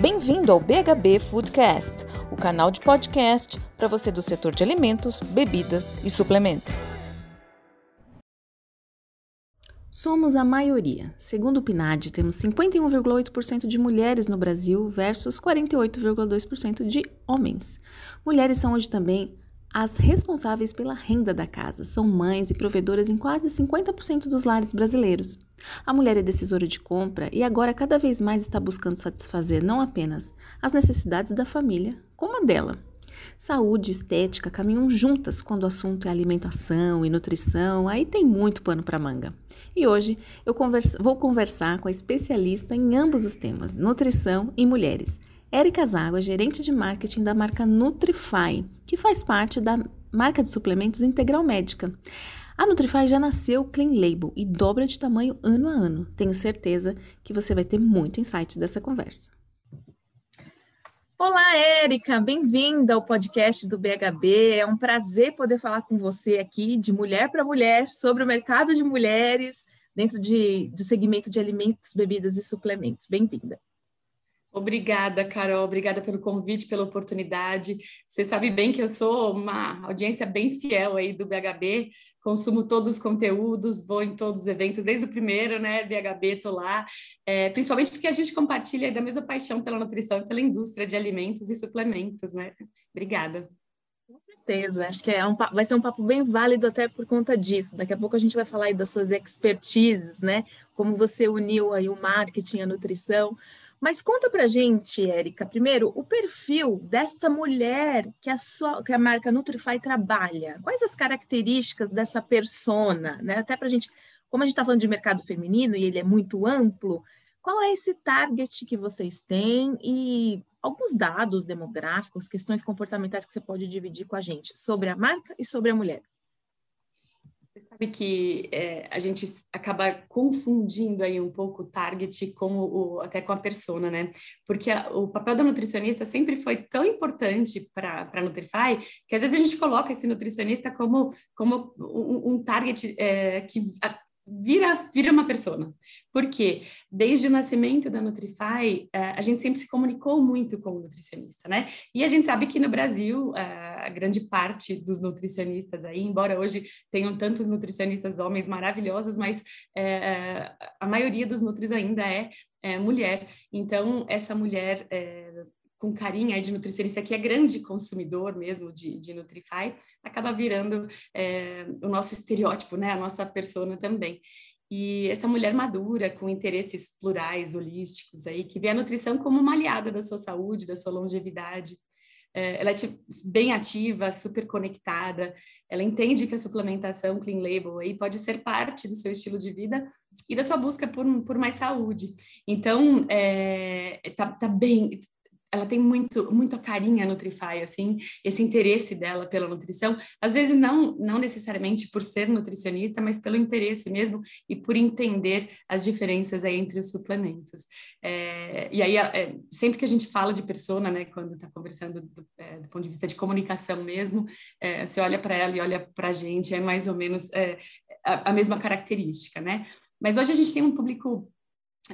Bem-vindo ao BHB Foodcast, o canal de podcast para você do setor de alimentos, bebidas e suplementos. Somos a maioria. Segundo o PNAD, temos 51,8% de mulheres no Brasil versus 48,2% de homens. Mulheres são hoje também as responsáveis pela renda da casa são mães e provedoras em quase 50% dos lares brasileiros. A mulher é decisora de compra e agora cada vez mais está buscando satisfazer não apenas as necessidades da família, como a dela. Saúde e estética caminham juntas quando o assunto é alimentação e nutrição, aí tem muito pano para manga. E hoje eu vou conversar com a especialista em ambos os temas, nutrição e mulheres. Érica Zago é gerente de marketing da marca Nutrify, que faz parte da marca de suplementos Integral Médica. A Nutrify já nasceu clean label e dobra de tamanho ano a ano. Tenho certeza que você vai ter muito insight dessa conversa. Olá, Érica, bem-vinda ao podcast do BHB. É um prazer poder falar com você aqui de mulher para mulher sobre o mercado de mulheres dentro de, do segmento de alimentos, bebidas e suplementos. Bem-vinda. Obrigada, Carol. Obrigada pelo convite, pela oportunidade. Você sabe bem que eu sou uma audiência bem fiel aí do BHB, consumo todos os conteúdos, vou em todos os eventos, desde o primeiro, né? BHB, estou lá, é, principalmente porque a gente compartilha da mesma paixão pela nutrição e pela indústria de alimentos e suplementos, né? Obrigada. Com certeza, acho que é um, vai ser um papo bem válido até por conta disso. Daqui a pouco a gente vai falar aí das suas expertises, né? Como você uniu aí o marketing, a nutrição. Mas conta pra gente, Érica, primeiro, o perfil desta mulher que a, sua, que a marca Nutrify trabalha. Quais as características dessa persona, né? Até pra gente, como a gente está falando de mercado feminino e ele é muito amplo, qual é esse target que vocês têm e alguns dados demográficos, questões comportamentais que você pode dividir com a gente sobre a marca e sobre a mulher? Você sabe que é, a gente acaba confundindo aí um pouco o target com o, até com a persona, né? Porque a, o papel da nutricionista sempre foi tão importante para a Nutrify que às vezes a gente coloca esse nutricionista como, como um, um target é, que a, vira, vira uma persona. Porque desde o nascimento da Nutrify, eh, a gente sempre se comunicou muito com o nutricionista, né? E a gente sabe que no Brasil, eh, a grande parte dos nutricionistas aí, embora hoje tenham tantos nutricionistas homens maravilhosos, mas é, a maioria dos nutris ainda é, é mulher. Então, essa mulher com carinho aí de nutricionista que é grande consumidor mesmo de, de Nutrify, acaba virando é, o nosso estereótipo, né? A nossa persona também. E essa mulher madura, com interesses plurais, holísticos aí, que vê a nutrição como uma aliada da sua saúde, da sua longevidade. É, ela é tipo, bem ativa, super conectada, ela entende que a suplementação clean label aí pode ser parte do seu estilo de vida e da sua busca por, por mais saúde. Então, é, tá, tá bem, ela tem muito, muito a Nutrify, assim, esse interesse dela pela nutrição, às vezes não, não necessariamente por ser nutricionista, mas pelo interesse mesmo e por entender as diferenças aí entre os suplementos. É, e aí, é, sempre que a gente fala de persona, né, quando está conversando do, é, do, ponto de vista de comunicação mesmo, é, você olha para ela e olha para a gente, é mais ou menos é, a, a mesma característica, né? Mas hoje a gente tem um público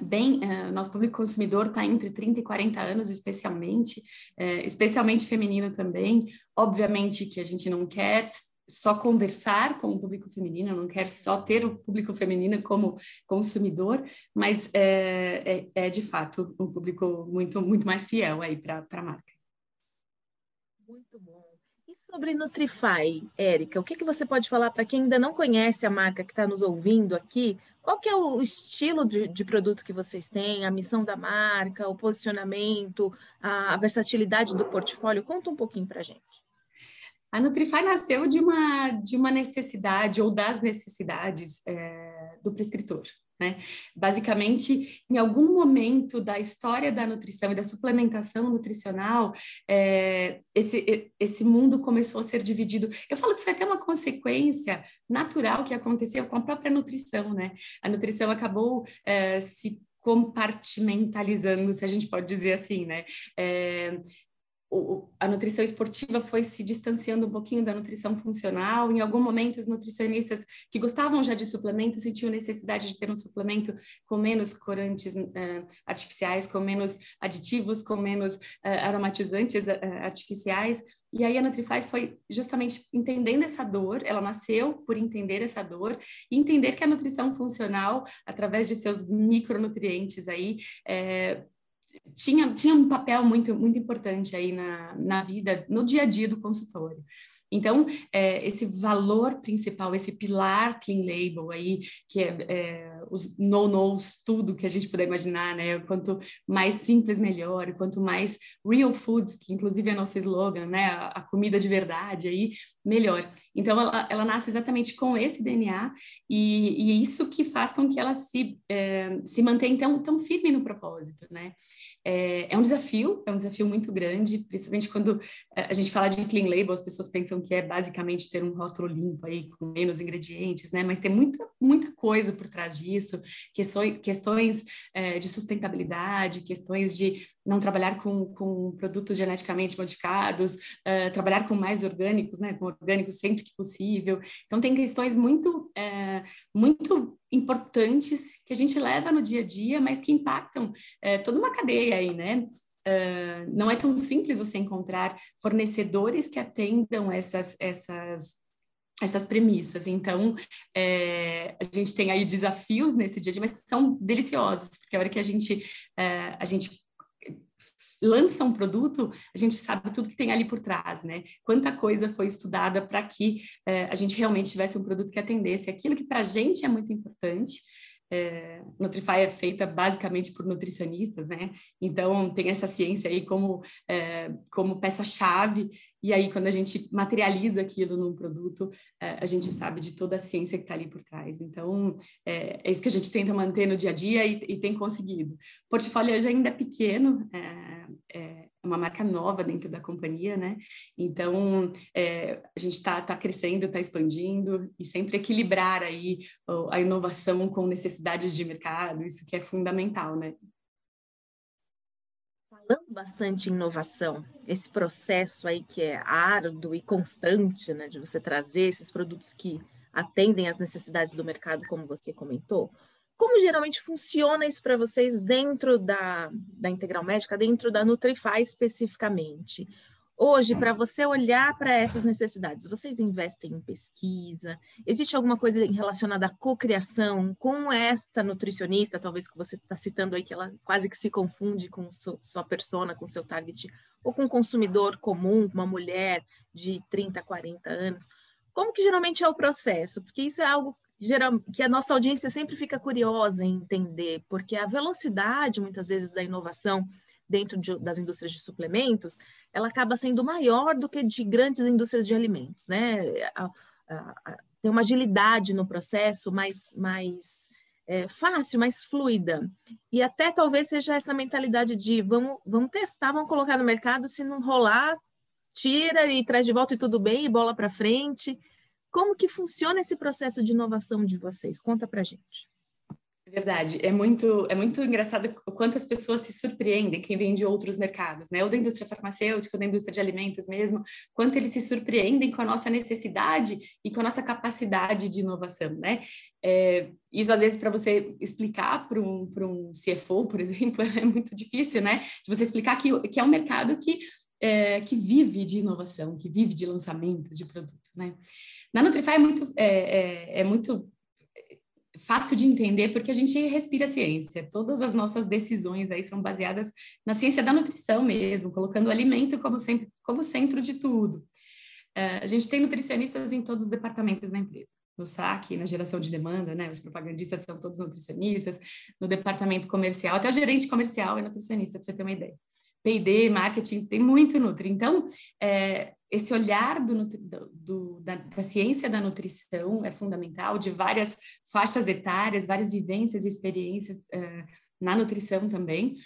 bem, uh, nosso público consumidor está entre 30 e 40 anos, especialmente, uh, especialmente feminino também. Obviamente que a gente não quer só conversar com o público feminino, não quer só ter o público feminino como consumidor, mas é, é, é de fato um público muito, muito mais fiel aí para a marca. Muito bom. Sobre Nutrify, Érica, o que, que você pode falar para quem ainda não conhece a marca que está nos ouvindo aqui? Qual que é o estilo de, de, produto que vocês têm, a missão da marca, o posicionamento, a, a versatilidade do portfólio? Conta um pouquinho para a gente. A Nutrify nasceu de uma, de uma necessidade ou das necessidades é, do prescritor. Né? Basicamente, em algum momento da história da nutrição e da suplementação nutricional, é, esse, esse mundo começou a ser dividido. Eu falo que isso é até uma consequência natural que aconteceu com a própria nutrição, né? A nutrição acabou é, se compartimentalizando, se a gente pode dizer assim, né? É, o, a nutrição esportiva foi se distanciando um pouquinho da nutrição funcional. Em algum momento, os nutricionistas que gostavam já de suplemento sentiam necessidade de ter um suplemento com menos corantes uh, artificiais, com menos aditivos, com menos uh, aromatizantes uh, artificiais. E aí a Nutrify foi justamente entendendo essa dor, ela nasceu por entender essa dor e entender que a nutrição funcional, através de seus micronutrientes aí, é, tinha, tinha um papel muito, muito importante aí na, na vida, no dia a dia do consultório. Então, é, esse valor principal, esse pilar clean label aí, que é, é os no-nos, tudo que a gente puder imaginar, né? Quanto mais simples, melhor. Quanto mais real foods, que inclusive é nosso slogan, né? A, a comida de verdade aí, melhor. Então, ela, ela nasce exatamente com esse DNA e, e isso que faz com que ela se, é, se mantenha tão, tão firme no propósito, né? É, é, um desafio, é um desafio muito grande, principalmente quando é, a gente fala de clean label, as pessoas pensam que é basicamente ter um rótulo limpo aí, com menos ingredientes, né? Mas tem muita, muita coisa por trás disso, questões, questões é, de sustentabilidade, questões de não trabalhar com, com produtos geneticamente modificados, uh, trabalhar com mais orgânicos, né, com orgânicos sempre que possível. Então, tem questões muito, uh, muito importantes que a gente leva no dia a dia, mas que impactam uh, toda uma cadeia aí, né? Uh, não é tão simples você encontrar fornecedores que atendam essas, essas essas premissas. Então, é, a gente tem aí desafios nesse dia a dia, mas são deliciosos, porque a hora que a gente, é, a gente lança um produto, a gente sabe tudo que tem ali por trás, né? Quanta coisa foi estudada para que é, a gente realmente tivesse um produto que atendesse aquilo que para a gente é muito importante, é, Nutrify é feita basicamente por nutricionistas, né? Então tem essa ciência aí como, é, como peça-chave, e aí quando a gente materializa aquilo num produto, é, a gente sabe de toda a ciência que está ali por trás. Então é, é, isso que a gente tenta manter no dia a dia e, e tem conseguido. O portfólio hoje ainda é pequeno, é, é uma marca nova dentro da companhia, né? Então, é, a gente está tá crescendo, está expandindo e sempre equilibrar aí a inovação com necessidades de mercado, isso que é fundamental, né? Falando bastante em inovação, esse processo aí que é árduo e constante, né, de você trazer esses produtos que atendem às necessidades do mercado, como você comentou, como geralmente funciona isso para vocês dentro da, da Integral Médica, dentro da Nutrify especificamente? Hoje, para você olhar para essas necessidades, vocês investem em pesquisa? Existe alguma coisa relacionada à cocriação com esta nutricionista, talvez que você está citando aí, que ela quase que se confunde com sua persona, com seu target, ou com um consumidor comum, uma mulher de 30, 40 anos? Como que geralmente é o processo? Porque isso é algo geral, que a nossa audiência sempre fica curiosa em entender, porque a velocidade, muitas vezes, da inovação dentro de, das indústrias de suplementos, ela acaba sendo maior do que de grandes indústrias de alimentos, né? A, a, a, tem uma agilidade no processo mais, mais é, fácil, mais fluida. E até talvez seja essa mentalidade de vamos, vamos testar, vamos colocar no mercado, se não rolar, tira e traz de volta e tudo bem, e bola para frente. Como que funciona esse processo de inovação de vocês? Conta para gente. Verdade, é muito, é muito engraçado o quanto as pessoas se surpreendem, quem vem de outros mercados, né? Ou da indústria farmacêutica, ou da indústria de alimentos mesmo, quanto eles se surpreendem com a nossa necessidade e com a nossa capacidade de inovação, né? É, isso, às vezes, para você explicar para um, um CFO, por exemplo, é muito difícil, né? De você explicar que, que é um mercado que, é, que vive de inovação, que vive de lançamentos de produto, né? Na Nutrify é muito, é, é, é muito fácil de entender porque a gente respira ciência. Todas as nossas decisões aí são baseadas na ciência da nutrição mesmo, colocando o alimento como, sempre, como centro de tudo. Uh, a gente tem nutricionistas em todos os departamentos da empresa. No SAC, na geração de demanda, né? Os propagandistas são todos nutricionistas. No departamento comercial, até o gerente comercial é nutricionista, para você ter uma ideia. P&D, marketing, tem muito Nutri. Então, é, esse olhar do, do, da, da, ciência da nutrição é fundamental, de várias faixas etárias, várias vivências e experiências é, na nutrição também.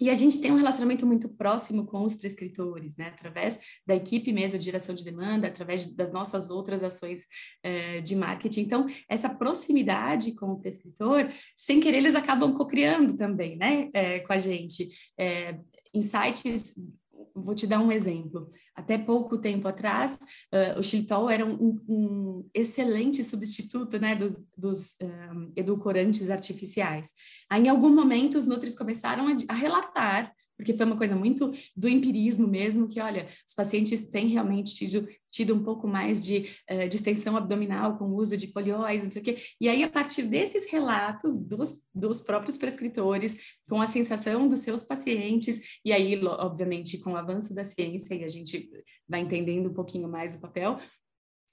E a gente tem um relacionamento muito próximo com os prescritores, né? Através da equipe mesmo de geração de demanda, através das nossas outras ações é, de marketing. Então, essa proximidade com o prescritor, sem querer, eles acabam co-criando também, né? É, com a gente. É, insights vou te dar um exemplo. Até pouco tempo atrás, uh, o xilitol era um, um, excelente substituto né, dos, dos um, edulcorantes artificiais. Aí, em algum momento, os nutris começaram a, a relatar porque foi uma coisa muito do empirismo mesmo, que, olha, os pacientes têm realmente tido, tido um pouco mais de uh, distensão abdominal com o uso de polióis, não sei o quê. E aí, a partir desses relatos dos, dos próprios prescritores, com a sensação dos seus pacientes, e aí, obviamente, com o avanço da ciência, e a gente vai entendendo um pouquinho mais o papel,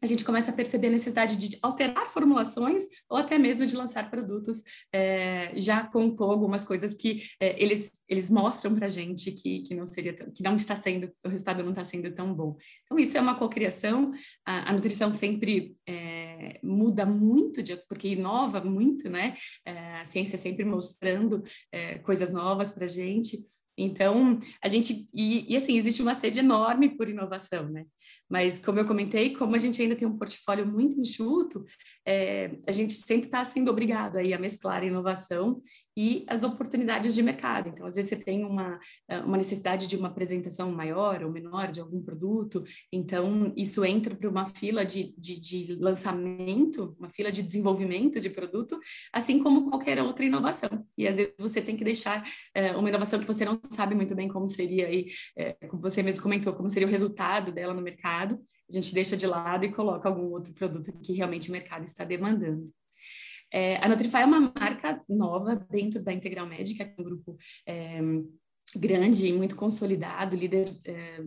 a gente começa a perceber a necessidade de alterar formulações ou até mesmo de lançar produtos é, já com, com, algumas coisas que é, eles, eles mostram para a gente que, que não seria tão, que não está sendo, o resultado não está sendo tão bom. Então, isso é uma cocriação, a, a nutrição sempre é, muda muito, de, porque inova muito, né? a ciência sempre mostrando coisas novas para a gente. Então, a gente, e, e, assim, existe uma sede enorme por inovação, né? Mas, como eu comentei, como a gente ainda tem um portfólio muito enxuto, é, a gente sempre está sendo obrigado aí a mesclar a inovação e as oportunidades de mercado. Então, às vezes você tem uma, eh, uma necessidade de uma apresentação maior ou menor de algum produto, então isso entra para uma fila de, de, de, lançamento, uma fila de desenvolvimento de produto, assim como qualquer outra inovação. E às vezes você tem que deixar é, uma inovação que você não sabe muito bem como seria aí, é, como você mesmo comentou, como seria o resultado dela no mercado, a gente deixa de lado e coloca algum outro produto que realmente o mercado está demandando. É, a Nutrify é uma marca nova dentro da Integral Médica, que é um grupo é, grande e muito consolidado, líder é,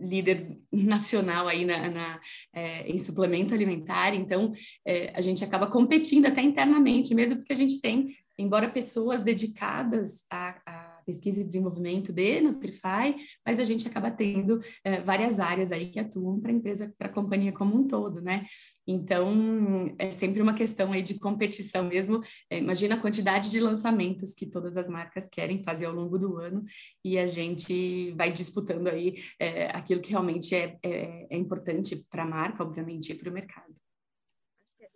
líder nacional aí na, na é, em suplemento alimentar, então é, a gente acaba competindo até internamente, mesmo porque a gente tem, embora pessoas dedicadas a, a pesquisa e desenvolvimento de Nutrify, mas a gente acaba tendo é, várias áreas aí que atuam para a empresa, para a companhia como um todo, né? Então, é sempre uma questão aí de competição mesmo. É, imagina a quantidade de lançamentos que todas as marcas querem fazer ao longo do ano e a gente vai disputando aí é, aquilo que realmente é, é, é importante para a marca, obviamente, e para o mercado.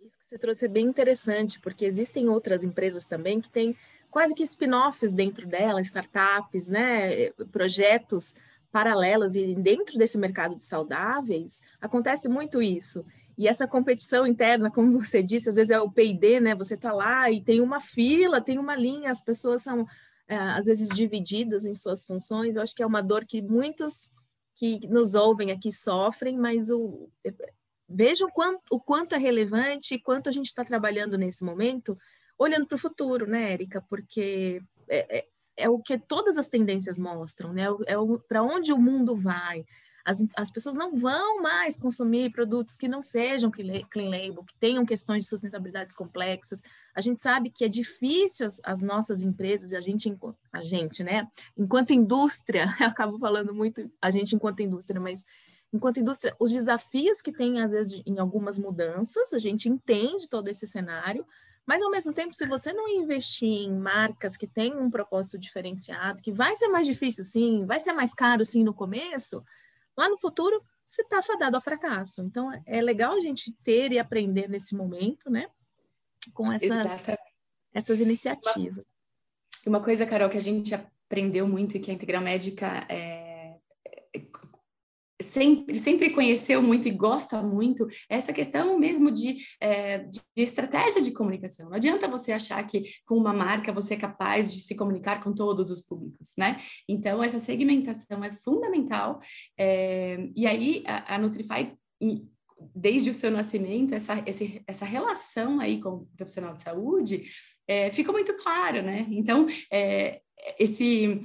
Isso que você trouxe é bem interessante, porque existem outras empresas também que têm quase que spin-offs dentro dela, startups, né, projetos paralelos e dentro desse mercado de saudáveis acontece muito isso. E essa competição interna, como você disse, às vezes é o P&D, né? Você está lá e tem uma fila, tem uma linha, as pessoas são é, às vezes divididas em suas funções. Eu acho que é uma dor que muitos que nos ouvem aqui sofrem, mas o vejam o quanto, o quanto é relevante e quanto a gente está trabalhando nesse momento olhando para o futuro, né, Érica? Porque é, é, é, o que todas as tendências mostram, né? É para onde o mundo vai. As, as pessoas não vão mais consumir produtos que não sejam clean label, que tenham questões de sustentabilidade complexas. A gente sabe que é difícil as, as nossas empresas, a gente, a gente, né? Enquanto indústria, eu acabo falando muito a gente enquanto indústria, mas enquanto indústria, os desafios que tem, às vezes, em algumas mudanças, a gente entende todo esse cenário, mas, ao mesmo tempo, se você não investir em marcas que têm um propósito diferenciado, que vai ser mais difícil, sim, vai ser mais caro, sim, no começo, lá no futuro, você está fadado ao fracasso. Então, é legal a gente ter e aprender nesse momento, né? Com essas, essas iniciativas. Uma, uma coisa, Carol, que a gente aprendeu muito e que a Integral Médica é, sempre, sempre conheceu muito e gosta muito essa questão mesmo de, é, de, estratégia de comunicação. Não adianta você achar que com uma marca você é capaz de se comunicar com todos os públicos, né? Então, essa segmentação é fundamental. É, e aí, a, a Nutrify desde o seu nascimento, essa, esse, essa relação aí com o profissional de saúde é, fica muito clara, né? Então, é, esse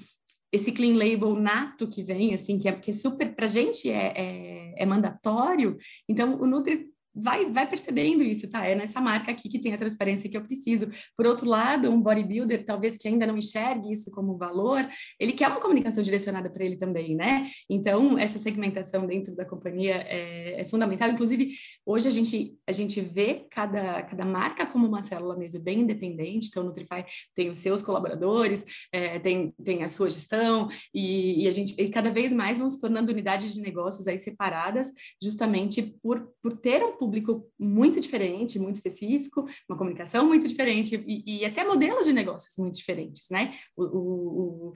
esse clean label nato que vem, assim, que é, que é super, pra gente é, é, é mandatório, então o Nutri vai, vai percebendo isso, tá? É nessa marca aqui que tem a transparência que eu preciso. Por outro lado, um bodybuilder, talvez que ainda não enxergue isso como valor, ele quer uma comunicação direcionada para ele também, né? Então, essa segmentação dentro da companhia é, é, fundamental. Inclusive, hoje a gente, a gente vê cada, cada marca como uma célula mesmo bem independente. Então, o Nutrify tem os seus colaboradores, é, tem, tem a sua gestão, e, e a gente e cada vez mais vão se tornando unidades de negócios aí separadas, justamente por, por ter um público muito diferente, muito específico, uma comunicação muito diferente e, e até modelos de negócios muito diferentes, né? O, o,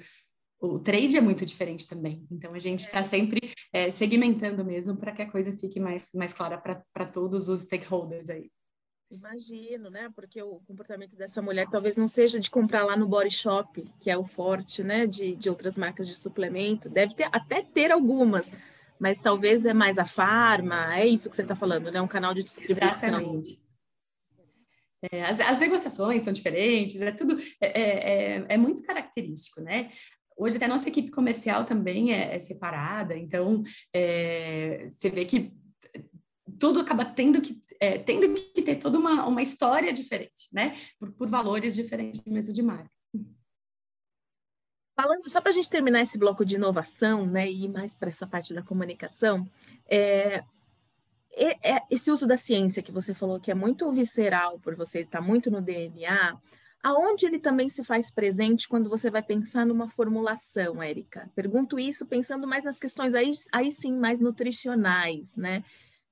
o trade é muito diferente também. Então, a gente está sempre é, segmentando mesmo para que a coisa fique mais, mais clara para todos os stakeholders aí. Imagino, né? Porque o comportamento dessa mulher talvez não seja de comprar lá no Body Shop, que é o forte, né? De, de outras marcas de suplemento. Deve ter, até ter algumas, mas talvez é mais a farma, é isso que você está falando, né? Um canal de distribuição. Exatamente. É, as, as, negociações são diferentes, é tudo é, é, é, é muito característico, né? Hoje até a nossa equipe comercial também é, é separada, então é, você vê que tudo acaba tendo que, tendo que ter toda uma, uma história diferente, né? Por, por valores diferentes mesmo de marca. Falando, só para a gente terminar esse bloco de inovação, né, e ir mais para essa parte da comunicação, é, é, esse uso da ciência que você falou que é muito visceral por você estar muito no DNA, Aonde ele também se faz presente quando você vai pensar numa formulação, Érica? Pergunto isso pensando mais nas questões aí, aí sim mais nutricionais, né?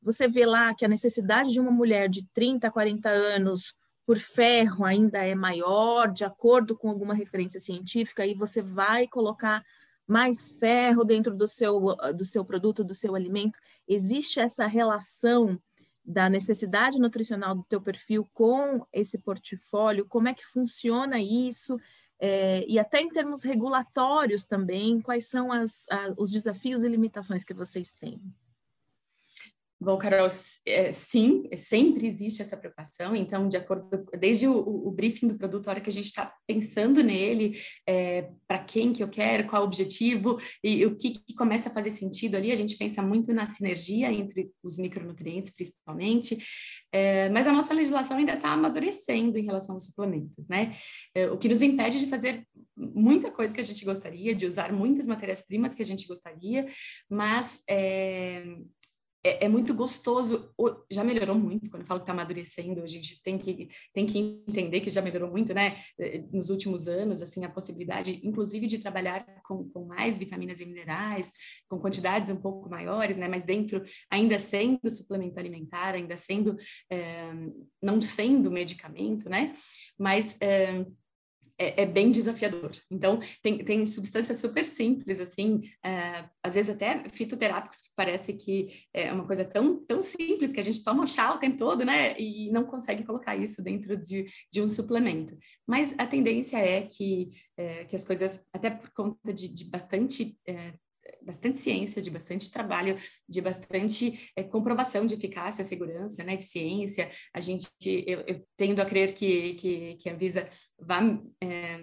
Você vê lá que a necessidade de uma mulher de 30, 40 anos por ferro ainda é maior, de acordo com alguma referência científica, e você vai colocar mais ferro dentro do seu, do seu produto, do seu alimento. Existe essa relação da necessidade nutricional do teu perfil com esse portfólio, como é que funciona isso, é, e até em termos regulatórios também, quais são as, a, os desafios e limitações que vocês têm? Bom, Carol, é, sim, sempre existe essa preocupação. Então, de acordo, desde o, o briefing do produto, a hora que a gente está pensando nele, é, para quem que eu quero, qual o objetivo e, e o que, que, começa a fazer sentido ali, a gente pensa muito na sinergia entre os micronutrientes, principalmente. É, mas a nossa legislação ainda está amadurecendo em relação aos suplementos, né? É, o que nos impede de fazer muita coisa que a gente gostaria, de usar muitas matérias-primas que a gente gostaria, mas é, é, é, muito gostoso, já melhorou muito, quando eu falo que está amadurecendo, a gente tem que, tem que entender que já melhorou muito, né, eh, nos últimos anos, assim, a possibilidade, inclusive, de trabalhar com, com mais vitaminas e minerais, com quantidades um pouco maiores, né, mas dentro, ainda sendo suplemento alimentar, ainda sendo, é, não sendo medicamento, né, mas... É, é, é, bem desafiador. Então, tem, tem substâncias super simples, assim, é, às vezes até fitoterápicos, que parece que é uma coisa tão, tão simples que a gente toma chá o tempo todo, né? E não consegue colocar isso dentro de, de um suplemento. Mas a tendência é que, é, que as coisas, até por conta de, de bastante é, bastante ciência, de bastante trabalho, de bastante é, comprovação de eficácia, segurança, né, eficiência. A gente, eu, eu tendo a crer que, que, que a Visa vai é,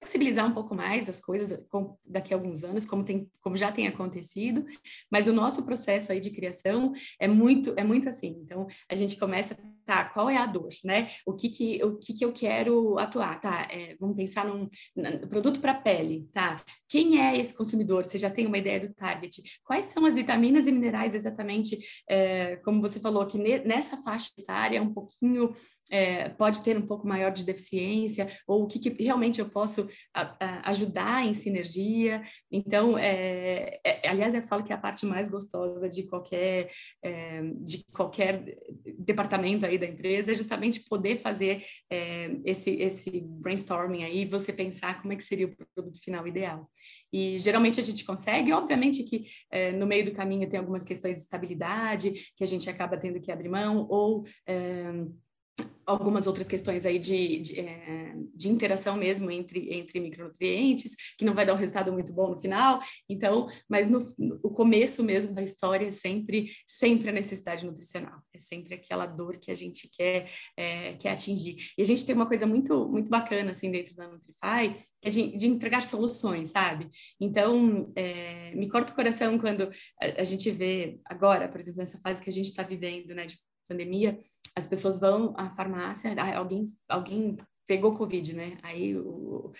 flexibilizar um pouco mais as coisas daqui a alguns anos, como, tem, como já tem acontecido, mas o nosso processo aí de criação é muito, é muito assim. Então, a gente começa, tá, qual é a dor, né? O que que, o que, que eu quero atuar, tá? É, vamos pensar num, num produto para pele, tá? Quem é esse consumidor? Você já tem uma ideia do target? Quais são as vitaminas e minerais exatamente, é, como você falou, que nessa faixa etária um pouquinho é, pode ter um pouco maior de deficiência, ou o que, que realmente eu posso a, a ajudar em sinergia. Então, é, é, aliás, eu falo que é a parte mais gostosa de qualquer, é, de qualquer departamento aí da empresa é justamente poder fazer é, esse, esse brainstorming aí, você pensar como é que seria o produto final ideal. E geralmente a gente consegue, obviamente que é, no meio do caminho tem algumas questões de estabilidade que a gente acaba tendo que abrir mão, ou algumas outras questões aí de, de, é, de, interação mesmo entre, entre micronutrientes, que não vai dar um resultado muito bom no final. Então, mas no, no começo mesmo da história é sempre, sempre a necessidade nutricional. É sempre aquela dor que a gente quer, é, quer atingir. E a gente tem uma coisa muito, muito bacana, assim, dentro da Nutrify, que é de, de entregar soluções, sabe? Então, é, me corta o coração quando a, a gente vê agora, por exemplo, nessa fase que a gente está vivendo, né, de pandemia, as pessoas vão à farmácia, alguém, alguém pegou Covid, né? Aí o,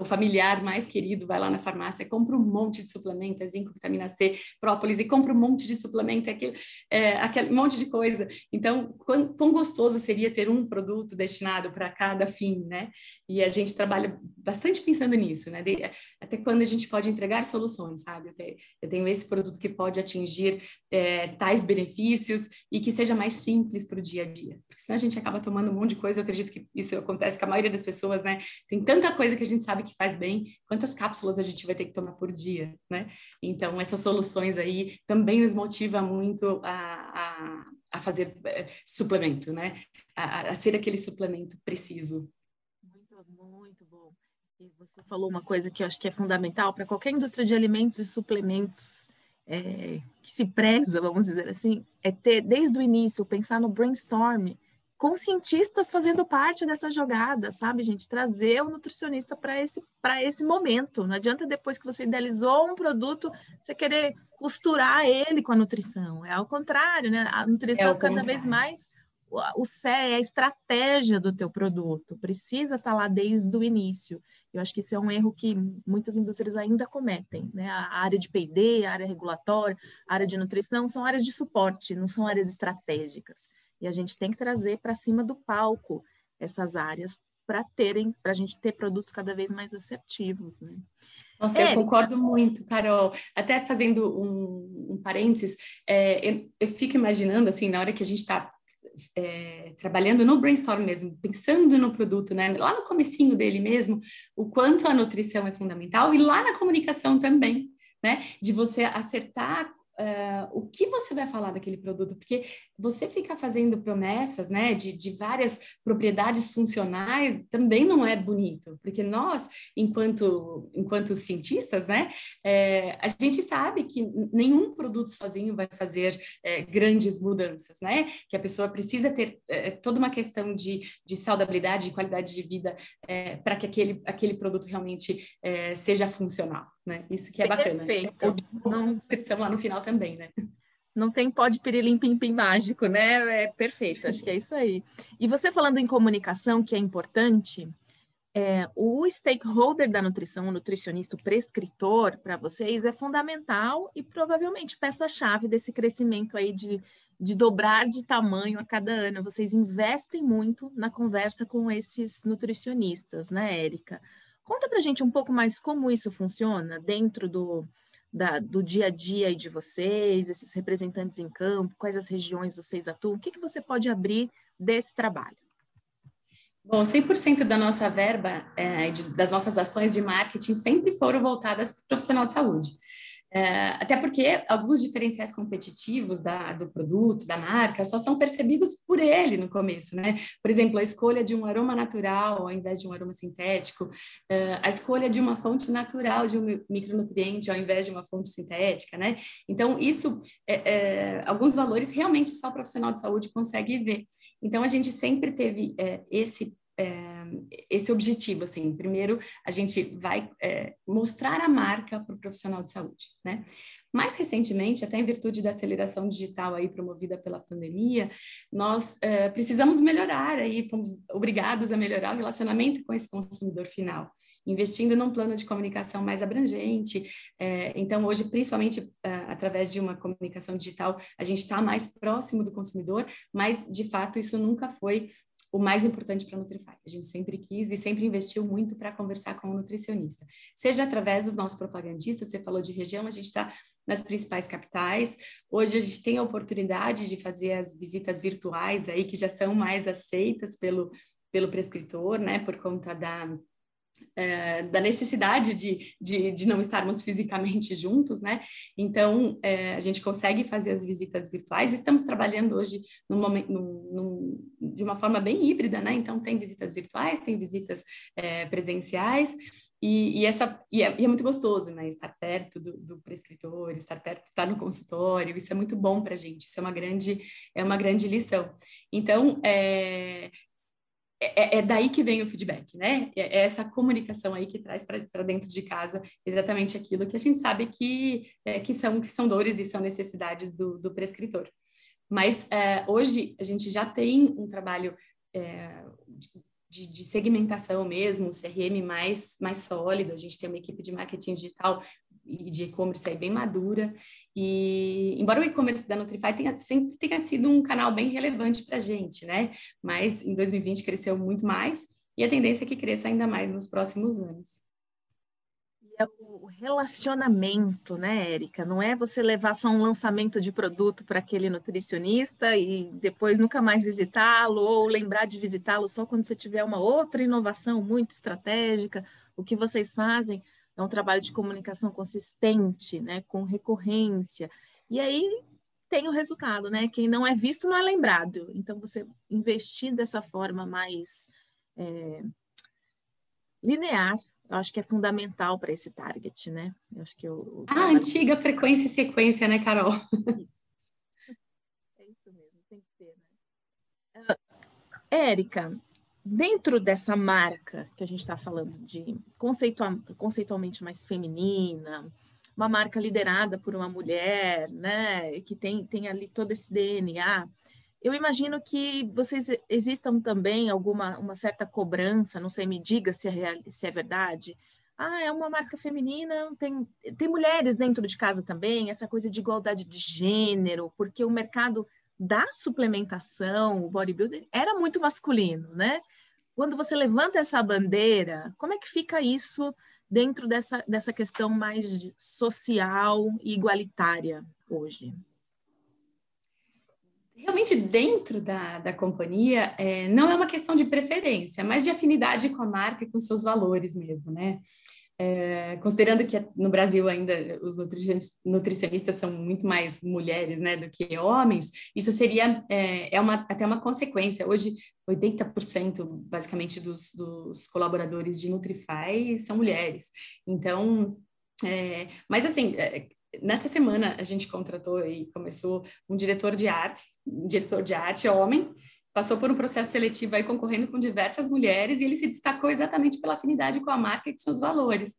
o, familiar mais querido vai lá na farmácia, compra um monte de suplemento, é zinco, vitamina C, própolis, e compra um monte de suplemento, é aquele, é, aquele monte de coisa. Então, quão, quão gostoso seria ter um produto destinado para cada fim, né? E a gente trabalha bastante pensando nisso, né? De, até quando a gente pode entregar soluções, sabe? Eu tenho, eu tenho esse produto que pode atingir é, tais benefícios e que seja mais simples para o dia a dia. Porque senão a gente acaba tomando um monte de coisa, eu acredito que isso acontece que a maioria das pessoas, né, tem tanta coisa que a gente sabe que faz bem, quantas cápsulas a gente vai ter que tomar por dia, né? Então, essas soluções aí também nos motiva muito a, a, a fazer é, suplemento, né? A, a ser aquele suplemento preciso. Muito, muito bom. E você falou uma coisa que eu acho que é fundamental para qualquer indústria de alimentos e suplementos é, que se preza, vamos dizer assim, é ter desde o início pensar no brainstorm com cientistas fazendo parte dessa jogada, sabe, gente? Trazer o nutricionista para esse, esse momento. Não adianta depois que você idealizou um produto, você querer costurar ele com a nutrição. É ao contrário, né? A nutrição é cada vez mais o CE é a estratégia do teu produto, precisa estar tá lá desde o início. Eu acho que isso é um erro que muitas indústrias ainda cometem, né? A área de P&D, a área regulatória, a área de nutrição são áreas de suporte, não são áreas estratégicas. E a gente tem que trazer para cima do palco essas áreas para terem, para a gente ter produtos cada vez mais assertivos, né? Nossa, é. eu concordo muito, Carol. Até fazendo um, um parênteses, é, eu, eu, fico imaginando, assim, na hora que a gente está é, trabalhando no brainstorm mesmo, pensando no produto, né? Lá no comecinho dele mesmo, o quanto a nutrição é fundamental e lá na comunicação também, né? De você acertar uh, o que você vai falar daquele produto, porque você fica fazendo promessas, né, de, de várias propriedades funcionais, também não é bonito, porque nós, enquanto, enquanto cientistas, né, é, a gente sabe que nenhum produto sozinho vai fazer é, grandes mudanças, né, que a pessoa precisa ter é, toda uma questão de, de saudabilidade, de qualidade de vida, para que aquele, aquele produto realmente seja funcional né? Isso que é bacana. Perfeito. Não nutrição lá no final também, né? Não tem pode pirilim pim pim mágico, né? É perfeito, acho que é isso aí. E você falando em comunicação, que é importante, é, o stakeholder da nutrição, o nutricionista, o prescritor, para vocês é fundamental e provavelmente peça-chave desse crescimento aí de, de dobrar de tamanho a cada ano. Vocês investem muito na conversa com esses nutricionistas, né, Érica? Conta para gente um pouco mais como isso funciona dentro do, da, do dia a dia de vocês, esses representantes em campo, quais as regiões vocês atuam, o que, que você pode abrir desse trabalho? Bom, 100% da nossa verba, é, de, das nossas ações de marketing sempre foram voltadas para o profissional de saúde. É, até porque alguns diferenciais competitivos da, do produto, da marca, só são percebidos por ele no começo, né? Por exemplo, a escolha de um aroma natural ao invés de um aroma sintético, é, a escolha de uma fonte natural de um micronutriente ao invés de uma fonte sintética, né? Então, isso, é, é alguns valores realmente só o profissional de saúde consegue ver. Então, a gente sempre teve é, esse é, esse objetivo, assim, primeiro a gente vai é, mostrar a marca para o profissional de saúde, né? Mais recentemente, até em virtude da aceleração digital aí promovida pela pandemia, nós é, precisamos melhorar aí, fomos obrigados a melhorar o relacionamento com esse consumidor final, investindo num plano de comunicação mais abrangente. É, então, hoje, principalmente é, através de uma comunicação digital, a gente está mais próximo do consumidor, mas de fato isso nunca foi o mais importante para a Nutrify. A gente sempre quis e sempre investiu muito para conversar com o nutricionista. Seja através dos nossos propagandistas, você falou de região, a gente está nas principais capitais. Hoje a gente tem a oportunidade de fazer as visitas virtuais aí, que já são mais aceitas pelo, pelo prescritor, né, por conta da é, da necessidade de, de, de, não estarmos fisicamente juntos, né? Então, é, a gente consegue fazer as visitas virtuais. Estamos trabalhando hoje num momento, num, num, de uma forma bem híbrida, né? Então, tem visitas virtuais, tem visitas é, presenciais. E, e essa, e é, e é, muito gostoso, né? Estar perto do, do prescritor, estar perto, estar no consultório, isso é muito bom para a gente, isso é uma grande, é uma grande lição. Então, é, é, é, daí que vem o feedback, né? É, é essa comunicação aí que traz para dentro de casa exatamente aquilo que a gente sabe que, é, que, são, que são dores e são necessidades do, do prescritor. Mas é, hoje a gente já tem um trabalho de, de, segmentação mesmo, CRM mais, mais sólido, a gente tem uma equipe de marketing digital de e-commerce aí bem madura. E embora o e-commerce da Nutrify tenha, sempre tenha sido um canal bem relevante para a gente, né? Mas em 2020 cresceu muito mais e a tendência é que cresça ainda mais nos próximos anos. é o relacionamento, né, Érica? Não é você levar só um lançamento de produto para aquele nutricionista e depois nunca mais visitá-lo ou lembrar de visitá-lo só quando você tiver uma outra inovação muito estratégica. O que vocês fazem é um trabalho de comunicação consistente, né, com recorrência. E aí tem o resultado, né? Quem não é visto não é lembrado. Então, você investir dessa forma mais é, linear, eu acho que é fundamental para esse target, né? Eu acho que eu, ah, antiga frequência e sequência, né, Carol? Isso. É isso mesmo, tem que ter, né? Uh, Érica, dentro dessa marca que a gente está falando de conceitual, conceitualmente mais feminina, uma marca liderada por uma mulher, né, que tem, tem ali todo esse DNA, eu imagino que vocês existam também alguma uma certa cobrança, não sei, me diga se é, real, se é verdade. Ah, é uma marca feminina, tem, tem mulheres dentro de casa também, essa coisa de igualdade de gênero, porque o mercado da suplementação, o bodybuilding, era muito masculino, né? Quando você levanta essa bandeira, como é que fica isso dentro dessa, dessa questão mais social e igualitária hoje? Realmente, dentro da, da companhia, é, não é uma questão de preferência, mas de afinidade com a marca e com seus valores mesmo, né? É, considerando que no Brasil ainda os nutricionistas são muito mais mulheres né, do que homens, isso seria é, é uma, até uma consequência. Hoje, 80% basicamente dos, dos colaboradores de Nutrify são mulheres. Então, é, mas assim, é, nessa semana a gente contratou e começou um diretor de arte, um diretor de arte homem, passou por um processo seletivo aí concorrendo com diversas mulheres e ele se destacou exatamente pela afinidade com a marca e com seus valores.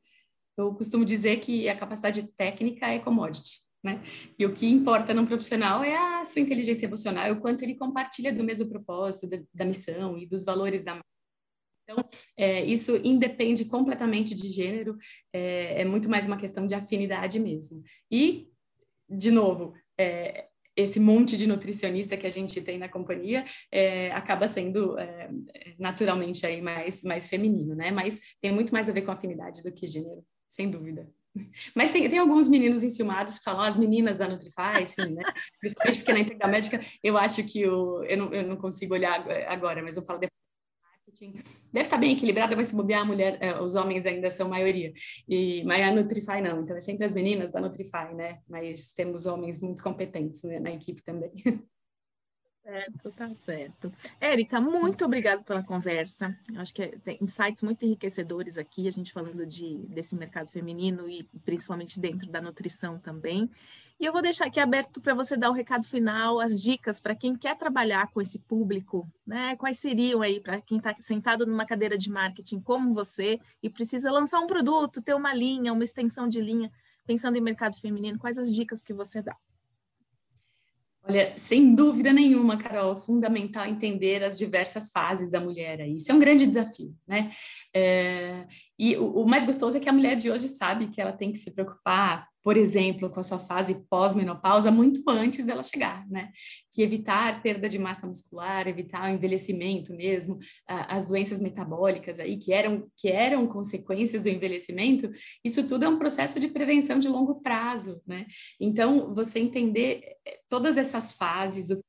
Eu costumo dizer que a capacidade técnica é commodity, né? E o que importa num profissional é a sua inteligência emocional, o quanto ele compartilha do mesmo propósito, da, da missão e dos valores da marca. Então, é, isso independe completamente de gênero, é, é, muito mais uma questão de afinidade mesmo. E, de novo, é, esse monte de nutricionista que a gente tem na companhia é, acaba sendo é, naturalmente aí mais, mais feminino, né? Mas tem muito mais a ver com afinidade do que gênero, sem dúvida. Mas tem, tem alguns meninos enciumados que falam, as meninas da Nutrify, sim, né? Principalmente porque na integral médica eu acho que o, eu, não, eu não consigo olhar agora, mas eu falo depois marketing deve estar bem equilibrada, mas se bobear mulher, eh, os homens ainda são maioria. E, mas a Nutrify não, então é sempre as meninas da Nutrify, né? Mas temos homens muito competentes né, na equipe também. Certo, tá certo. Érica, muito obrigada pela conversa. Acho que tem insights muito enriquecedores aqui, a gente falando de, desse mercado feminino e principalmente dentro da nutrição também. E eu vou deixar aqui aberto para você dar o recado final, as dicas para quem quer trabalhar com esse público, né? Quais seriam aí para quem está sentado numa cadeira de marketing como você e precisa lançar um produto, ter uma linha, uma extensão de linha, pensando em mercado feminino, quais as dicas que você dá? Olha, sem dúvida nenhuma, Carol, fundamental entender as diversas fases da mulher aí. Isso é um grande desafio, né? É, e o, o, mais gostoso é que a mulher de hoje sabe que ela tem que se preocupar, por exemplo, com a sua fase pós-menopausa muito antes dela chegar, né? Que evitar perda de massa muscular, evitar o envelhecimento mesmo, as doenças metabólicas aí que eram que eram consequências do envelhecimento, isso tudo é um processo de prevenção de longo prazo, né? Então, você entender eh, todas essas fases, o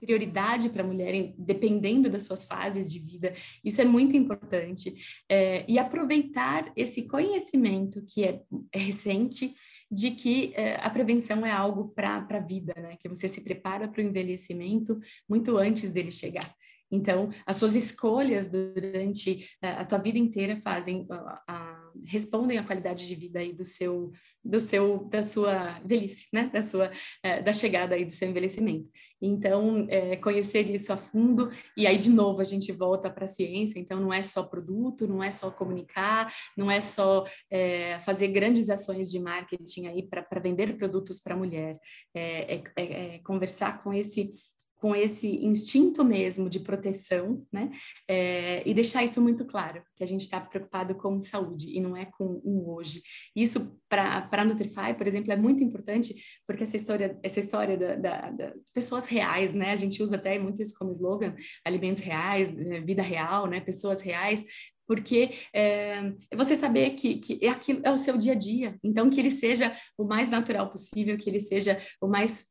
prioridade para a mulher, dependendo das suas fases de vida. Isso é muito importante. É, e aproveitar esse conhecimento que é, é recente de que é, a prevenção é algo para a vida, né? Que você se prepara para o envelhecimento muito antes dele chegar. Então, as suas escolhas durante a tua vida inteira fazem a, a, respondem à qualidade de vida aí do seu do seu da sua velhice, né? Da sua é, da chegada aí do seu envelhecimento. Então, é, conhecer isso a fundo e aí de novo a gente volta para a ciência. Então, não é só produto, não é só comunicar, não é só é, fazer grandes ações de marketing aí para vender produtos para mulher. É, é, é, conversar com esse com esse instinto mesmo de proteção, né? É, e deixar isso muito claro, que a gente está preocupado com saúde e não é com um hoje. Isso para a Nutrify, por exemplo, é muito importante porque essa história, essa história da, da, da, de pessoas reais, né? A gente usa até muito isso como slogan, alimentos reais, né? vida real, né? Pessoas reais porque é, você saber que, que é, aquilo, é o seu dia a dia, então que ele seja o mais natural possível, que ele seja o mais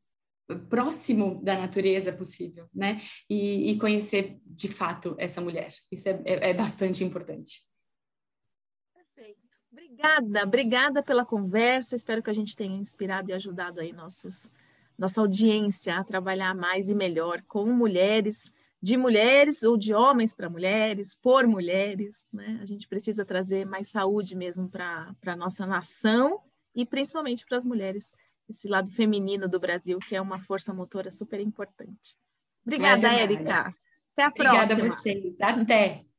próximo da natureza possível, né? E, e conhecer de fato essa mulher. Isso é, é, é bastante importante. Perfeito. Obrigada, obrigada pela conversa. Espero que a gente tenha inspirado e ajudado aí nossos, nossa audiência a trabalhar mais e melhor com mulheres, de mulheres ou de homens para mulheres, por mulheres, né? A gente precisa trazer mais saúde mesmo para a nossa nação e principalmente para as mulheres esse lado feminino do Brasil, que é uma força motora super importante. Obrigada, é Érica. Até a Obrigada próxima. Obrigada a vocês. Até.